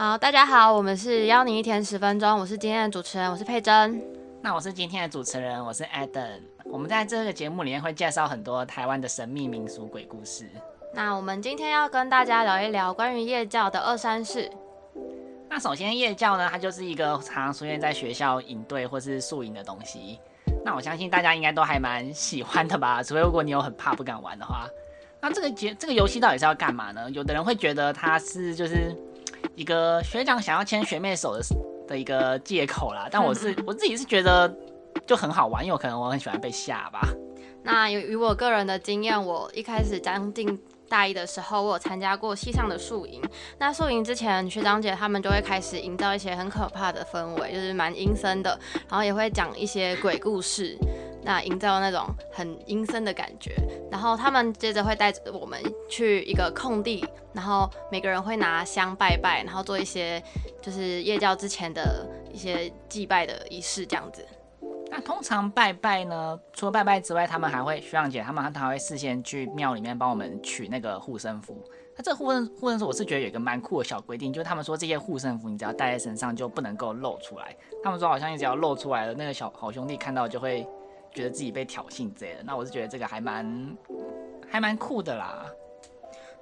好，大家好，我们是邀你一天十分钟，我是今天的主持人，我是佩珍。那我是今天的主持人，我是 Adam。我们在这个节目里面会介绍很多台湾的神秘民俗鬼故事。那我们今天要跟大家聊一聊关于夜教的二三事。那首先夜教呢，它就是一个常常出现在学校营队或是宿营的东西。那我相信大家应该都还蛮喜欢的吧，除非如果你有很怕不敢玩的话。那这个节这个游戏到底是要干嘛呢？有的人会觉得它是就是一个学长想要牵学妹手的的一个借口啦。但我是我自己是觉得就很好玩，因为我可能我很喜欢被吓吧。那由于我个人的经验，我一开始将近大一的时候，我有参加过系上的宿营。那宿营之前，学长姐他们就会开始营造一些很可怕的氛围，就是蛮阴森的，然后也会讲一些鬼故事。那营造那种很阴森的感觉，然后他们接着会带着我们去一个空地，然后每个人会拿香拜拜，然后做一些就是夜教之前的一些祭拜的仪式这样子。那通常拜拜呢，除了拜拜之外，他们还会学长姐他们还会事先去庙里面帮我们取那个护身符。那这护身护身符，我是觉得有一个蛮酷的小规定，就是他们说这些护身符你只要戴在身上就不能够露出来。他们说好像你只要露出来了，那个小好兄弟看到就会。觉得自己被挑衅之类的，那我是觉得这个还蛮还蛮酷的啦。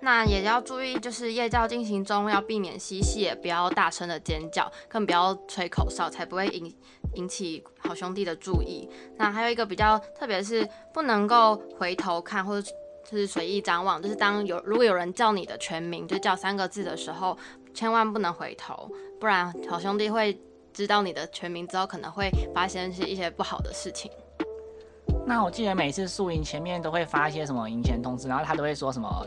那也要注意，就是夜教进行中要避免嬉戏，也不要大声的尖叫，更不要吹口哨，才不会引引起好兄弟的注意。那还有一个比较特别是不能够回头看，或者是随意张望，就是当有如果有人叫你的全名，就叫三个字的时候，千万不能回头，不然好兄弟会知道你的全名之后，可能会发生一些一些不好的事情。那我记得每次宿营前面都会发一些什么营前通知，然后他都会说什么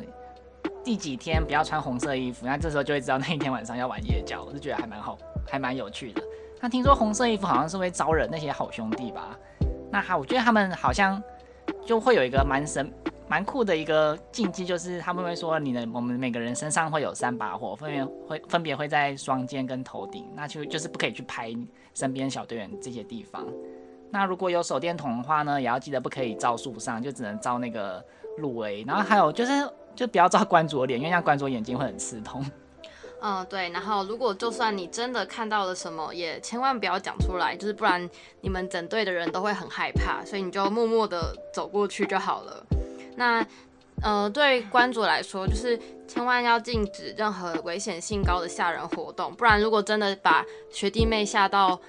第几天不要穿红色衣服，那这时候就会知道那一天晚上要玩夜教，我就觉得还蛮好，还蛮有趣的。那听说红色衣服好像是会招惹那些好兄弟吧？那好，我觉得他们好像就会有一个蛮神、蛮酷的一个禁忌，就是他们会说你的我们每个人身上会有三把火，分别会分别会在双肩跟头顶，那就就是不可以去拍身边小队员这些地方。那如果有手电筒的话呢，也要记得不可以照树上，就只能照那个路围。然后还有就是，就不要照关主的脸，因为像关主眼睛会很刺痛。嗯，对。然后如果就算你真的看到了什么，也千万不要讲出来，就是不然你们整队的人都会很害怕，所以你就默默的走过去就好了。那呃，对关主来说，就是千万要禁止任何危险性高的吓人活动，不然如果真的把学弟妹吓到。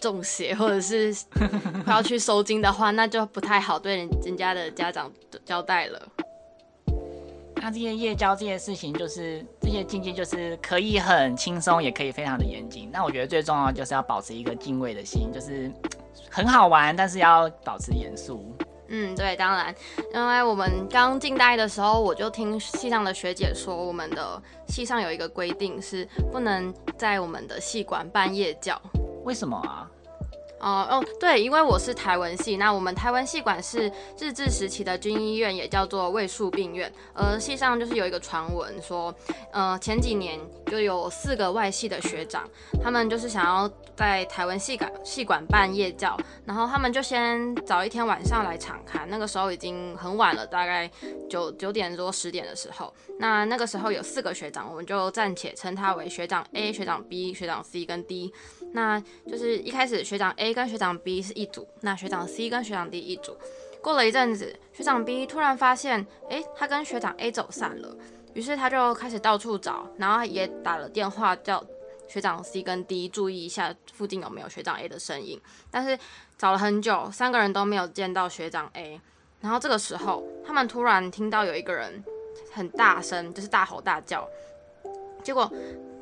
中邪或者是快 要去收金的话，那就不太好对人人家的家长交代了。那这些夜交这些事情，就是这些禁忌，就是可以很轻松，也可以非常的严谨。那我觉得最重要就是要保持一个敬畏的心，就是很好玩，但是要保持严肃。嗯，对，当然，因为我们刚进大一的时候，我就听系上的学姐说，我们的系上有一个规定，是不能在我们的系馆办夜教。为什么啊？哦哦，对，因为我是台文系，那我们台文系管是日治时期的军医院，也叫做卫戍病院。而系上就是有一个传闻说，呃，前几年就有四个外系的学长，他们就是想要在台文系馆系馆办夜教，然后他们就先早一天晚上来场看，那个时候已经很晚了，大概九九点多十点的时候。那那个时候有四个学长，我们就暂且称他为学长 A、学长 B、学长 C 跟 D。那就是一开始学长 A 跟学长 B 是一组，那学长 C 跟学长 D 一组。过了一阵子，学长 B 突然发现，哎，他跟学长 A 走散了。于是他就开始到处找，然后也打了电话叫学长 C 跟 D 注意一下附近有没有学长 A 的身影。但是找了很久，三个人都没有见到学长 A。然后这个时候，他们突然听到有一个人很大声，就是大吼大叫。结果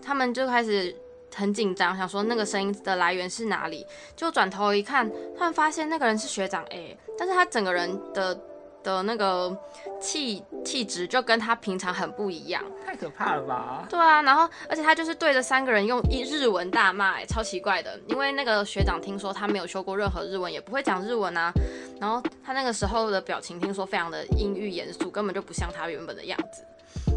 他们就开始。很紧张，想说那个声音的来源是哪里，就转头一看，突然发现那个人是学长 A，但是他整个人的的那个气气质就跟他平常很不一样，太可怕了吧？对啊，然后而且他就是对着三个人用一日文大骂，哎，超奇怪的，因为那个学长听说他没有修过任何日文，也不会讲日文啊，然后他那个时候的表情听说非常的阴郁严肃，根本就不像他原本的样子，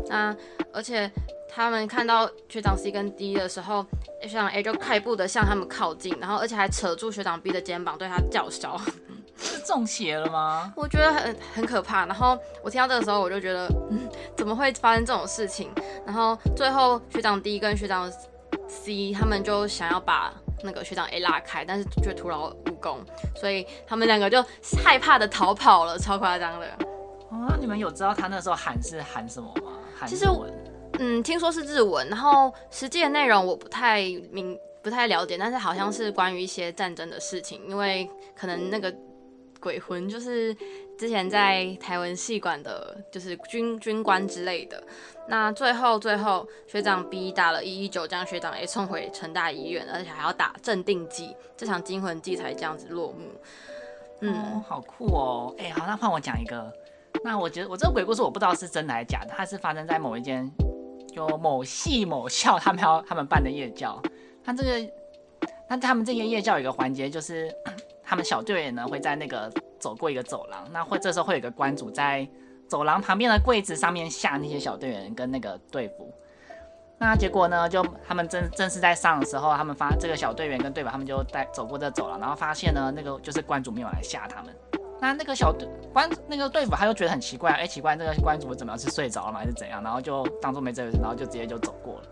那而且。他们看到学长 C 跟 D 的时候，学长 A 就快步的向他们靠近，然后而且还扯住学长 B 的肩膀对他叫嚣。是中邪了吗？我觉得很很可怕。然后我听到这个时候，我就觉得，嗯，怎么会发生这种事情？然后最后学长 D 跟学长 C 他们就想要把那个学长 A 拉开，但是却徒劳无功，所以他们两个就害怕的逃跑了，超夸张的。哦，那你们有知道他那时候喊是喊什么吗？喊其实日文嗯，听说是日文，然后实际的内容我不太明不太了解，但是好像是关于一些战争的事情，因为可能那个鬼魂就是之前在台湾戏馆的，就是军军官之类的。那最后最后学长 B 打了一一九，将学长 A 送回成大医院，而且还要打镇定剂，这场惊魂记才这样子落幕。嗯，好酷哦！哎、好，那换我讲一个。那我觉得我这个鬼故事我不知道是真的还是假的，它是发生在某一间就某系某校他们要他们办的夜教。他这个，那他们这个夜教有一个环节就是，他们小队员呢会在那个走过一个走廊，那会这时候会有一个关主在走廊旁边的柜子上面下那些小队员跟那个队服。那结果呢？就他们正正式在上的时候，他们发这个小队员跟队友，他们就在走过这走廊，然后发现呢，那个就是关主没有来吓他们。那那个小队关那个队服他就觉得很奇怪，哎、奇怪，这个关主怎么样是睡着了吗，还是怎样？然后就当做没这回事，然后就直接就走过了。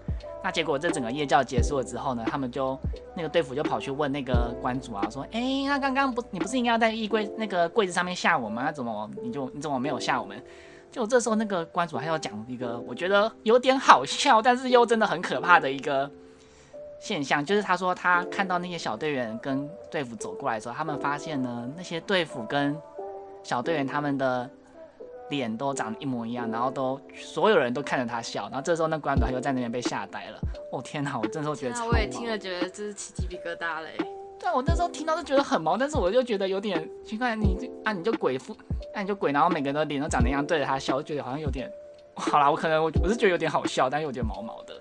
那结果这整个夜教结束了之后呢，他们就那个队服就跑去问那个关主啊，说，哎、那刚刚不你不是应该要在衣柜那个柜子上面吓我们？那怎么你就你怎么没有吓我们？就这时候那个关主还要讲一个我觉得有点好笑，但是又真的很可怕的一个现象，就是他说他看到那些小队员跟队服走过来的时候，他们发现呢，那些队服跟小队员他们的脸都长得一模一样，然后都所有人都看着他笑，然后这时候那关主他就在那边被吓呆了。哦天哪，我这时候觉得超那我也听了，觉得这是起鸡皮疙瘩嘞。对啊，我那时候听到就觉得很毛，但是我就觉得有点奇怪，你就啊你就鬼附，啊你就鬼，然后每个人的脸都长得一样，对着他笑，我就觉得好像有点，好啦，我可能我我是觉得有点好笑，但又有点毛毛的。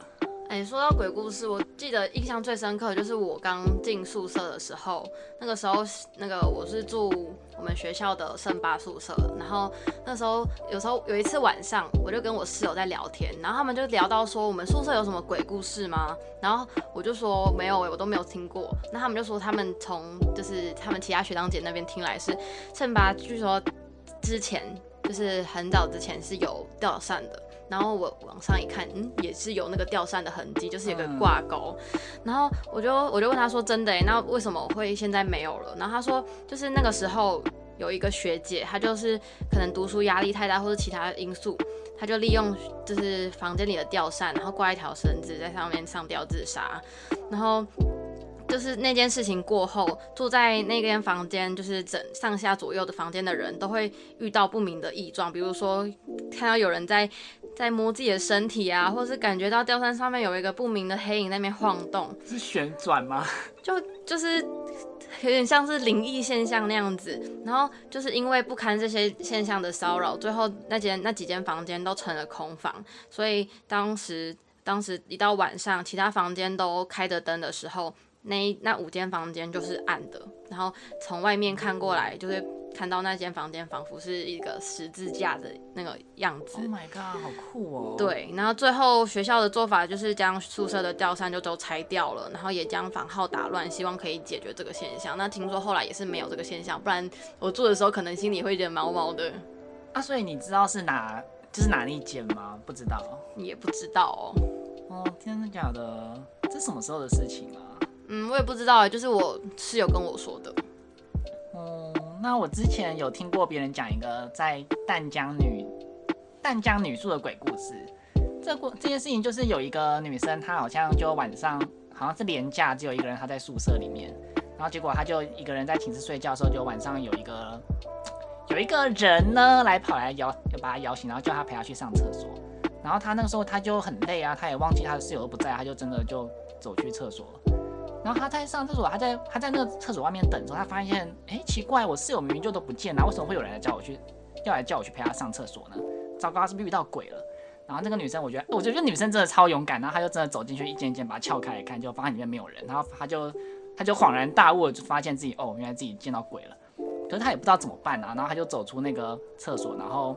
哎、说到鬼故事，我记得印象最深刻就是我刚进宿舍的时候，那个时候那个我是住我们学校的圣巴宿舍，然后那时候有时候有一次晚上，我就跟我室友在聊天，然后他们就聊到说我们宿舍有什么鬼故事吗？然后我就说没有、欸，我都没有听过。那他们就说他们从就是他们其他学长姐那边听来是圣巴，据说之前就是很早之前是有吊扇的。然后我往上一看，嗯，也是有那个吊扇的痕迹，就是有个挂钩。然后我就我就问他说：“真的诶，那为什么会现在没有了？”然后他说：“就是那个时候有一个学姐，她就是可能读书压力太大，或者其他因素，她就利用就是房间里的吊扇，然后挂一条绳子在上面上吊自杀。然后就是那件事情过后，住在那间房间，就是整上下左右的房间的人都会遇到不明的异状，比如说看到有人在在摸自己的身体啊，或是感觉到吊扇上面有一个不明的黑影在那边晃动，是旋转吗？就就是有点像是灵异现象那样子。然后就是因为不堪这些现象的骚扰，最后那间那几间房间都成了空房，所以当时当时一到晚上，其他房间都开着灯的时候，那一那五间房间就是暗的，然后从外面看过来，就会看到那间房间仿佛是一个十字架的那个样子 Oh。my god，好酷哦！，对，然后最后学校的做法就是将宿舍的吊扇就都拆掉了，然后也将房号打乱，希望可以解决这个现象。那听说后来也是没有这个现象，不然我住的时候可能心里会有点毛毛的，啊，所以你知道是哪就是哪一间吗？不知道。也不知道哦。哦，真的假的？这什么时候的事情啊？嗯，我也不知道，就是我室友跟我说的。那我之前有听过别人讲一个在淡江女淡江女宿的鬼故事。这故这件事情就是有一个女生，她好像就晚上好像是连假，只有一个人她在宿舍里面，然后结果她就一个人在寝室睡觉的时候，就晚上有一个有一个人呢来跑来摇，就把她摇醒，然后叫她陪她去上厕所。然后她那个时候她就很累啊，她也忘记她的室友都不在，她就真的就走去厕所了。然后他在上厕所，他在他在那个厕所外面等着，他发现，哎，奇怪，我室友明明就都不见了，为什么会有人来叫我去，要来叫我去陪他上厕所呢？糟糕，是不是遇到鬼了？然后那个女生，我觉得，我觉得女生真的超勇敢，然后她就真的走进去，一间一间把它撬开来看，就发现里面没有人，然后她就她就恍然大悟，就发现自己哦，原来自己见到鬼了。可是她也不知道怎么办啊，然后她就走出那个厕所，然后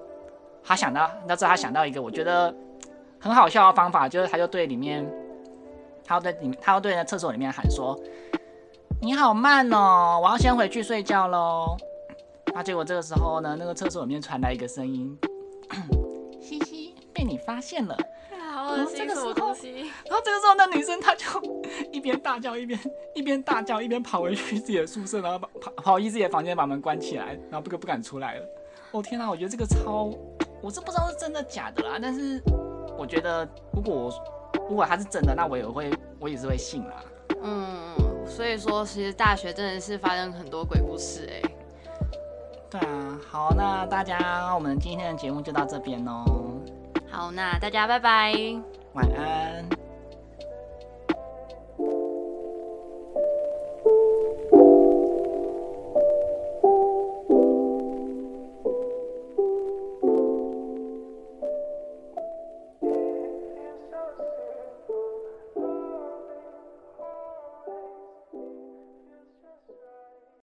她想到，那时候她想到一个我觉得很好笑的方法，就是她就对里面，她要对里面，她要对那厕所里面喊说：“你好慢哦，我要先回去睡觉喽。”那结果这个时候呢，那个厕所里面传来一个声音：“嘻嘻，被你发现了。”好恶心什么东西？然后这个时候，那女生她就一边大叫一边一边大叫一边跑回去自己的宿舍，然后跑跑跑回自己的房间把门关起来，然后不不敢出来了。哦天哪，我觉得这个超，我是不知道是真的假的啦，但是我觉得如果我如果它是真的，那我也会我也是会信啦。嗯，所以说其实大学真的是发生很多鬼故事哎。对啊，好，那大家我们今天的节目就到这边喽。好，那大家拜拜，晚安。